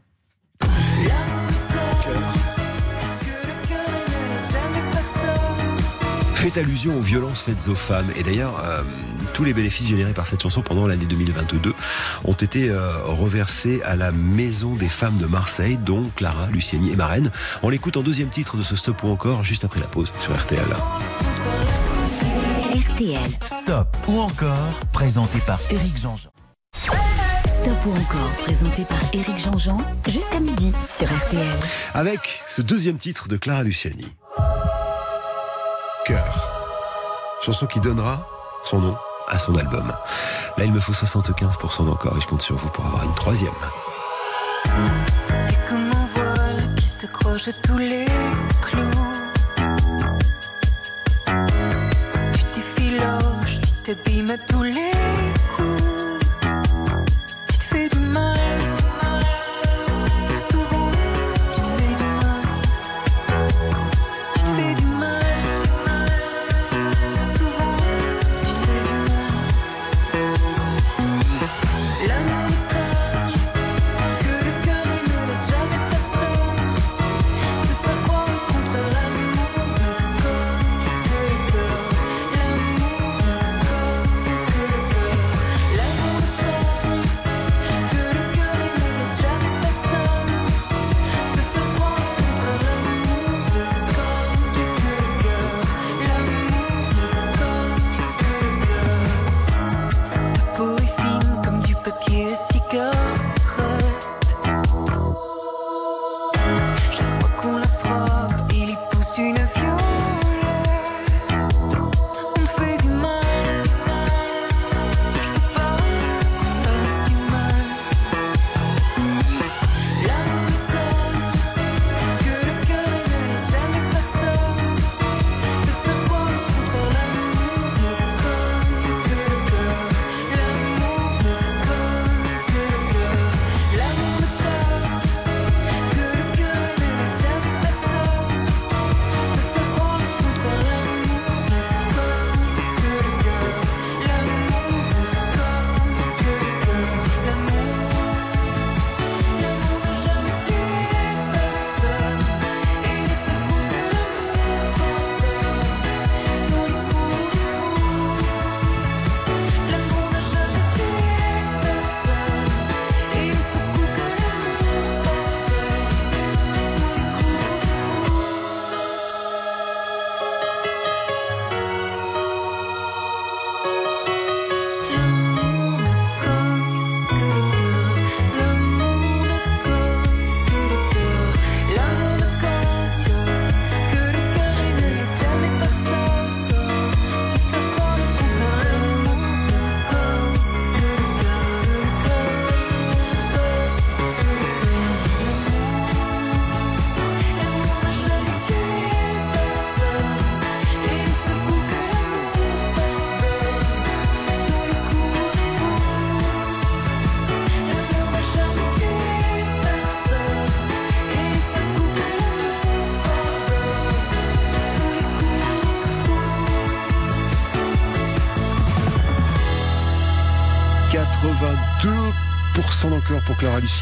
Fait allusion aux violences faites aux femmes. Et d'ailleurs, euh, tous les bénéfices générés par cette chanson pendant l'année 2022 ont été euh, reversés à la Maison des Femmes de Marseille, dont Clara Luciani est marraine. On l'écoute en deuxième titre de ce stop ou encore juste après la pause sur RTL. RTL. Stop ou encore, présenté par Éric Jean-Jean. Stop ou encore, présenté par Éric Jean-Jean, jusqu'à midi sur RTL. Avec ce deuxième titre de Clara Luciani. Cœur. Chanson qui donnera son nom à son album. Là, il me faut 75% d'encore et je compte sur vous pour avoir une troisième. T'es comme un voile qui s'accroche tous les clous. Tu t'effiloches, tu t'abîmes à tous les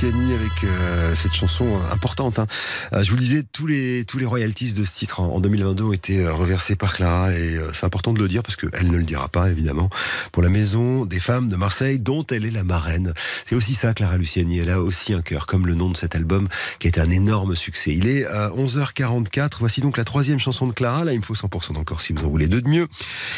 Luciani avec euh, cette chanson importante. hein. Euh, je vous le disais, tous les, tous les royalties de ce titre en, en 2022 ont été euh, reversés par Clara et c'est important de le dire parce qu'elle ne le dira pas évidemment. Pour la Maison des Femmes de Marseille dont elle est la marraine. C'est aussi ça Clara Luciani, elle a aussi un cœur comme le nom de cet album qui été un énorme succès. Il est à 11h44, voici donc la troisième chanson de Clara, là il me faut 100% d'encore si vous en voulez deux de mieux.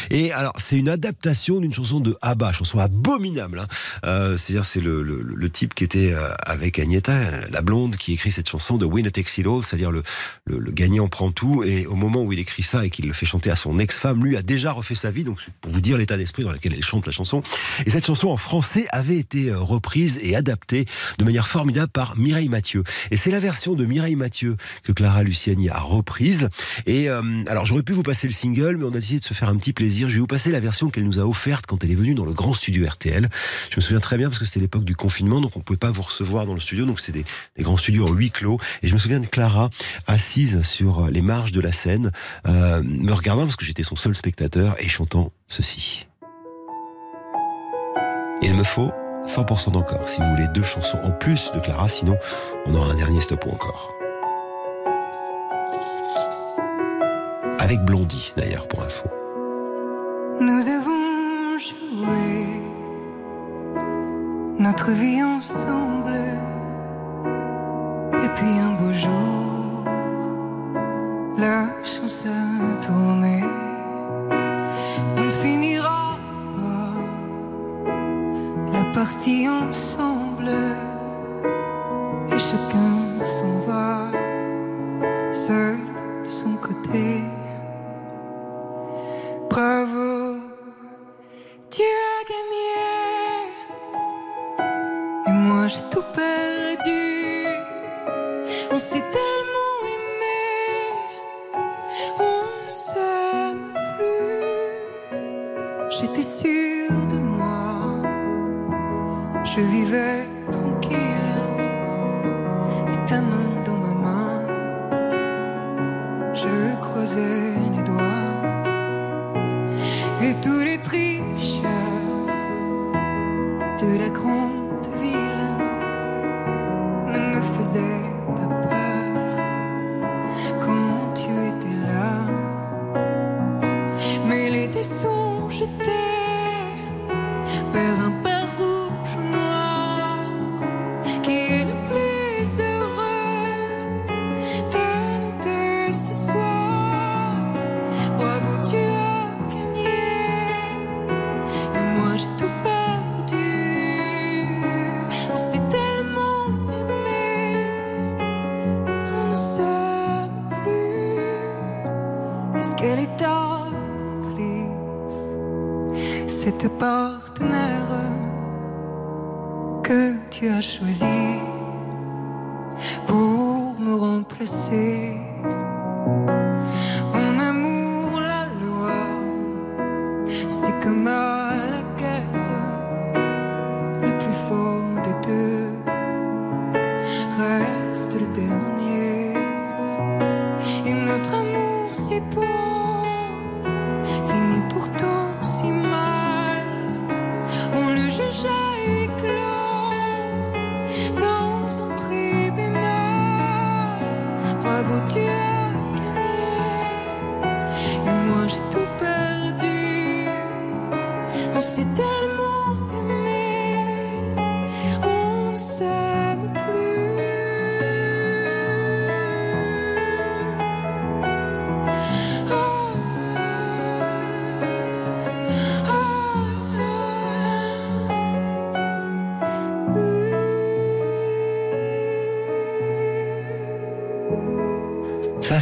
Et alors c'est une adaptation d'une chanson de Abba, chanson abominable. hein. C'est-à-dire c'est le, le, type qui était avec Agneta, la blonde, qui écrit cette chanson de Winner Takes It All, c'est-à-dire le, le, gagnant prend tout. Et au moment où il écrit ça et qu'il le fait chanter à son ex-femme, lui a déjà refait sa vie. Donc pour vous dire l'état d'esprit dans lequel elle chante la chanson. Et cette chanson en français avait été euh, reprise et adaptée de manière formidable par Mireille Mathieu. Et c'est la version de Mireille Mathieu que Clara Luciani a reprise. Et euh, alors j'aurais pu vous passer le single, mais on a décidé de se faire un petit plaisir. Je vais vous passer la version qu'elle nous a offerte quand elle est venue dans le grand studio RTL. Je me souviens très bien parce que c'était l'époque du confinement, donc on pouvait pas vous recevoir dans le studio, donc c'est des, grands studios en huis clos. Et je me souviens de Clara assise sur les marges de la scène, euh, me regardant parce que j'étais son seul spectateur et chantant ceci. Il me faut 100% d'encore si vous voulez deux chansons en plus de Clara, sinon on aura un dernier stop ou encore. Avec Blondie d'ailleurs pour info. Nous avons joué notre vie ensemble. Et puis un beau jour, la chance a tourné. On ne finira pas la partie ensemble. Et chacun s'en va, seul de son côté. Bravo, tu as gagné. Moi j'ai tout perdu. On s'est tellement aimé. On ne s'aime plus. J'étais sûre de moi. Je vivais tranquille. Et ta main dans ma main. Je croisais les doigts. Et tous les tricheurs de la grande me faisaient pas peur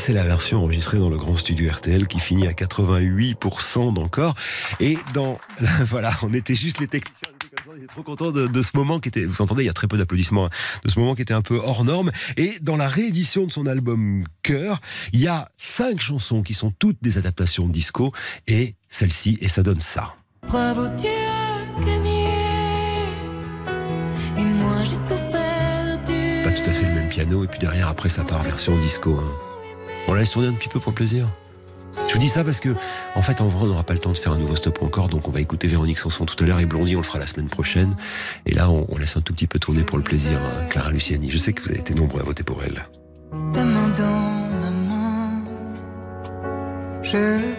c'est la version enregistrée dans le grand studio RTL qui finit à 88% d'encore. Et dans, voilà, on était juste les techniciens. était trop contents de, de ce moment qui était, vous entendez, il y a très peu d'applaudissements, hein, de ce moment qui était un peu hors norme. Et dans la réédition de son album Cœur, il y a cinq chansons qui sont toutes des adaptations de disco et celle-ci, et ça donne ça. Bravo, as gagné. Et moi j'ai tout perdu. Pas tout à fait le même piano, et puis derrière, après, ça part version disco. hein. On la laisse tourner un petit peu pour le plaisir. Je vous dis ça parce que, en fait, en vrai, on n'aura pas le temps de faire un nouveau stop encore, donc on va écouter Véronique Sanson tout à l'heure et Blondie, on le fera la semaine prochaine. Et là, on, laisse un tout petit peu tourner pour le plaisir, hein, Clara Luciani. Je sais que vous avez été nombreux à voter pour elle. Ta main dans ma main. Les.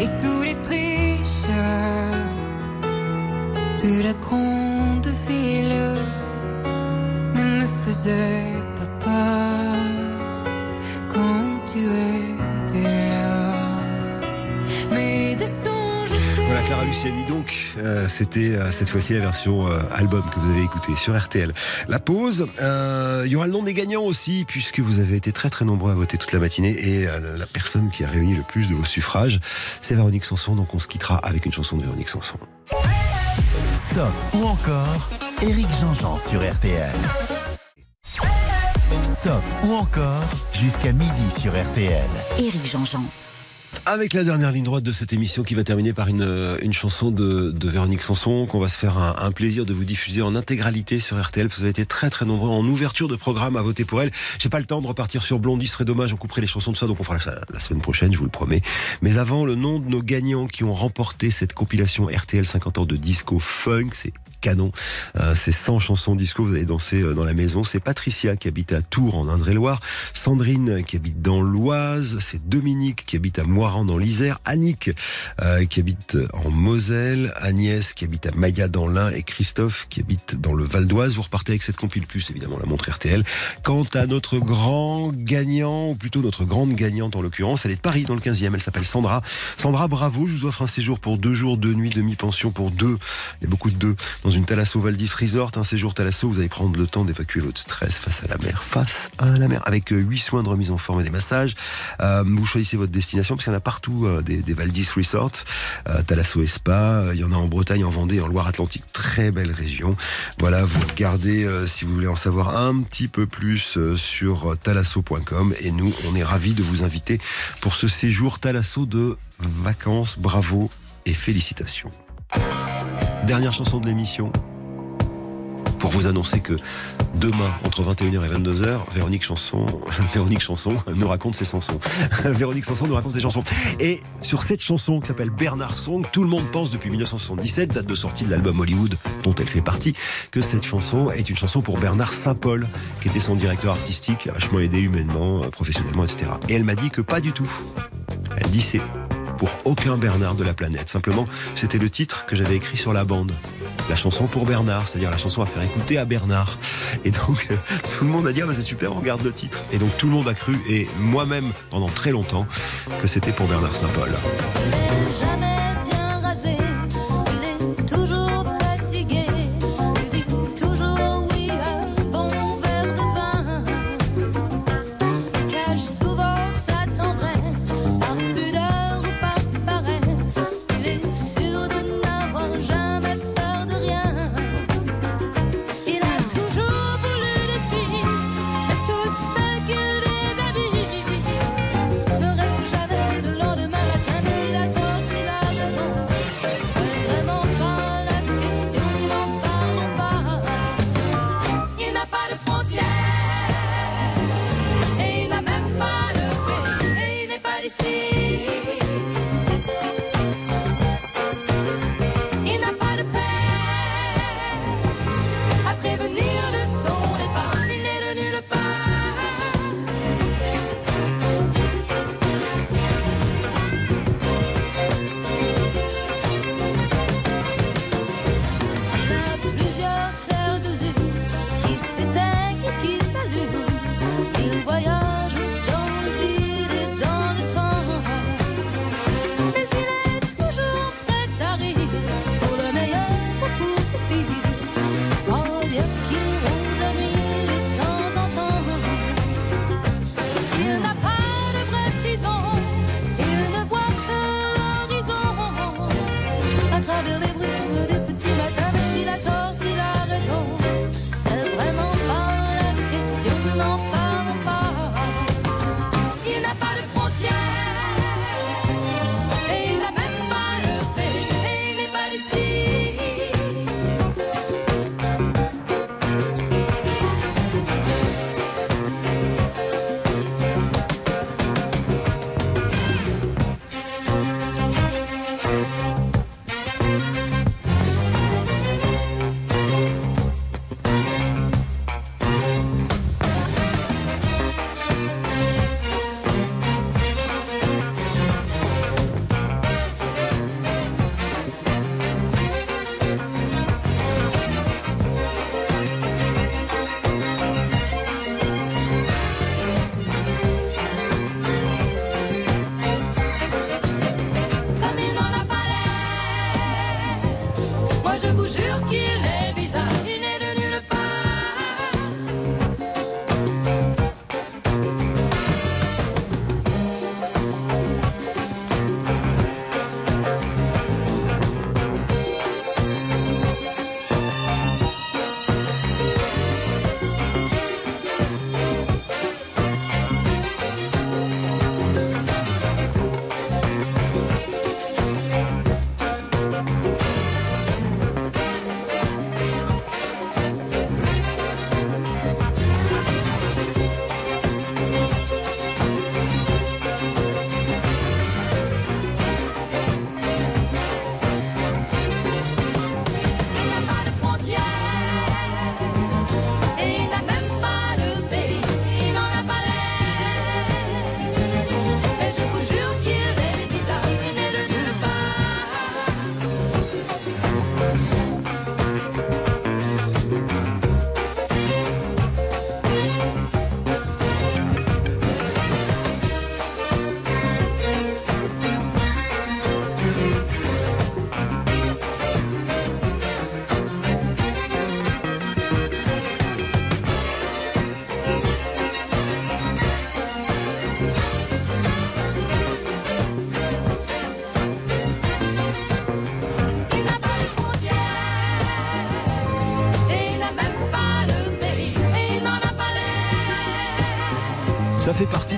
Et tous les tricheurs de la grande ville ne me faisaient Clara Luciani, donc, euh, c'était euh, cette fois-ci la version euh, album que vous avez écoutée sur RTL. La pause, euh, il y aura le nom des gagnants aussi, puisque vous avez été très très nombreux à voter toute la matinée, et euh, la personne qui a réuni le plus de vos suffrages, c'est Véronique Sanson, donc on se quittera avec une chanson de Véronique Sanson. Stop ou encore Éric Jean-Jean sur RTL. Stop ou encore jusqu'à midi sur RTL. Éric Jean-Jean. Avec la dernière ligne droite de cette émission qui va terminer par une, euh, chanson de, Véronique Sanson qu'on va se faire un, plaisir de vous diffuser en intégralité sur RTL vous avez été très très nombreux en ouverture de programme à voter pour elle. J'ai pas le temps de repartir sur Blondie, ce serait dommage, on couperait les chansons de ça donc on fera ça la semaine prochaine, je vous le promets. Mais avant, le nom de nos gagnants qui ont remporté cette compilation RTL 50 ans de disco funk, c'est canon. Euh, c'est 100 chansons disco, vous allez danser euh, dans la maison. C'est Patricia qui habite à Tours en Indre-et-Loire, Sandrine qui habite dans l'Oise, c'est Dominique qui habite à Moiran dans l'Isère, Annick euh, qui habite en Moselle, Agnès qui habite à Maillat dans l'Ain et Christophe qui habite dans le Val d'Oise. Vous repartez avec cette compile plus, évidemment, la montre RTL. Quant à notre grand gagnant, ou plutôt notre grande gagnante en l'occurrence, elle est de Paris dans le 15e, elle s'appelle Sandra. Sandra, bravo, je vous offre un séjour pour deux jours, deux nuits, demi-pension pour deux. Il y a beaucoup de deux. Dans une Thalasso Valdis Resort, un séjour Thalasso, vous allez prendre le temps d'évacuer votre stress face à la mer, face à la mer, avec euh, huit soins de remise en forme et des massages. Euh, vous choisissez votre destination, parce qu'il y en a partout euh, des, des Valdis Resort, euh, Thalasso et Spa, il y en a en Bretagne, en Vendée, en Loire-Atlantique, très belle région. Voilà, vous regardez si vous voulez en savoir un petit peu plus sur thalasso.com et nous, on est ravis de vous inviter pour ce séjour Thalasso de vacances. Bravo et félicitations. Dernière chanson de l'émission pour vous annoncer que demain, entre 21h et 22h, Véronique Chanson, Véronique Chanson nous raconte ses chansons. Véronique Chanson nous raconte ses chansons. Et sur cette chanson qui s'appelle Bernard Song, tout le monde pense depuis 1977, date de sortie de l'album Hollywood dont elle fait partie, que cette chanson est une chanson pour Bernard Saint-Paul, qui était son directeur artistique, vachement aidé humainement, euh, professionnellement, etc. Et elle m'a dit que pas du tout. Elle dit c'est pour aucun Bernard de la planète. Simplement, c'était le titre que j'avais écrit sur la bande. La chanson pour Bernard, c'est-à-dire la chanson à faire écouter à Bernard. Et donc, euh, tout le monde a dit, ah bah c'est super, on regarde le titre. Et donc, tout le monde a cru, et moi-même, pendant très longtemps, que c'était pour Bernard Saint-Paul.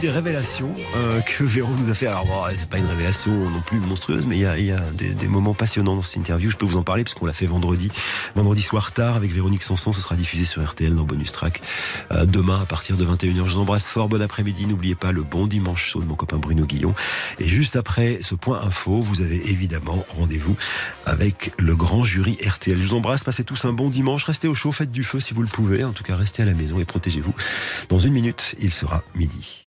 Des révélations euh, que Véro nous a fait. Alors, bon, c'est pas une révélation non plus monstrueuse, mais il y a, y a des, des moments passionnants dans cette interview. Je peux vous en parler parce qu'on l'a fait vendredi, vendredi soir tard avec Véronique Sanson. Ce sera diffusé sur RTL dans Bonus Track euh, demain à partir de 21h. Je vous embrasse fort. Bon après-midi. N'oubliez pas le bon dimanche chaud de mon copain Bruno Guillon. Et juste après ce point info, vous avez évidemment rendez-vous avec le grand jury RTL. Je vous embrasse. Passez tous un bon dimanche. Restez au chaud. Faites du feu si vous le pouvez. En tout cas, restez à la maison et protégez-vous. Dans une minute, il sera midi.